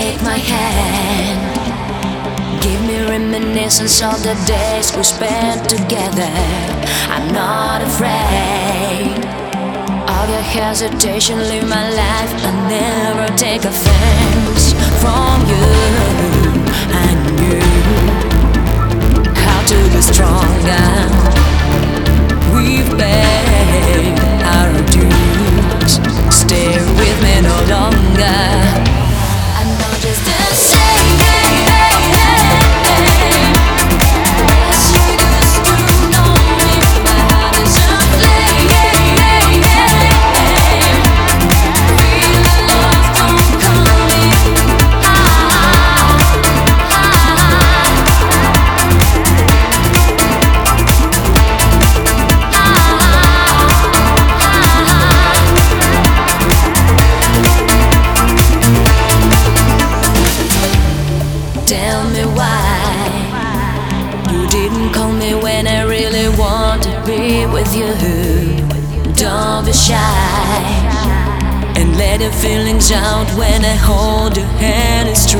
Take my hand. Give me reminiscence of the days we spent together. I'm not afraid of your hesitation. Live my life and never take offense from you. I knew how to be stronger. We've paid our dues. Stay with me no longer. Tell me why you didn't call me when I really want to be with you. Don't be shy and let your feelings out when I hold your hand. It's true.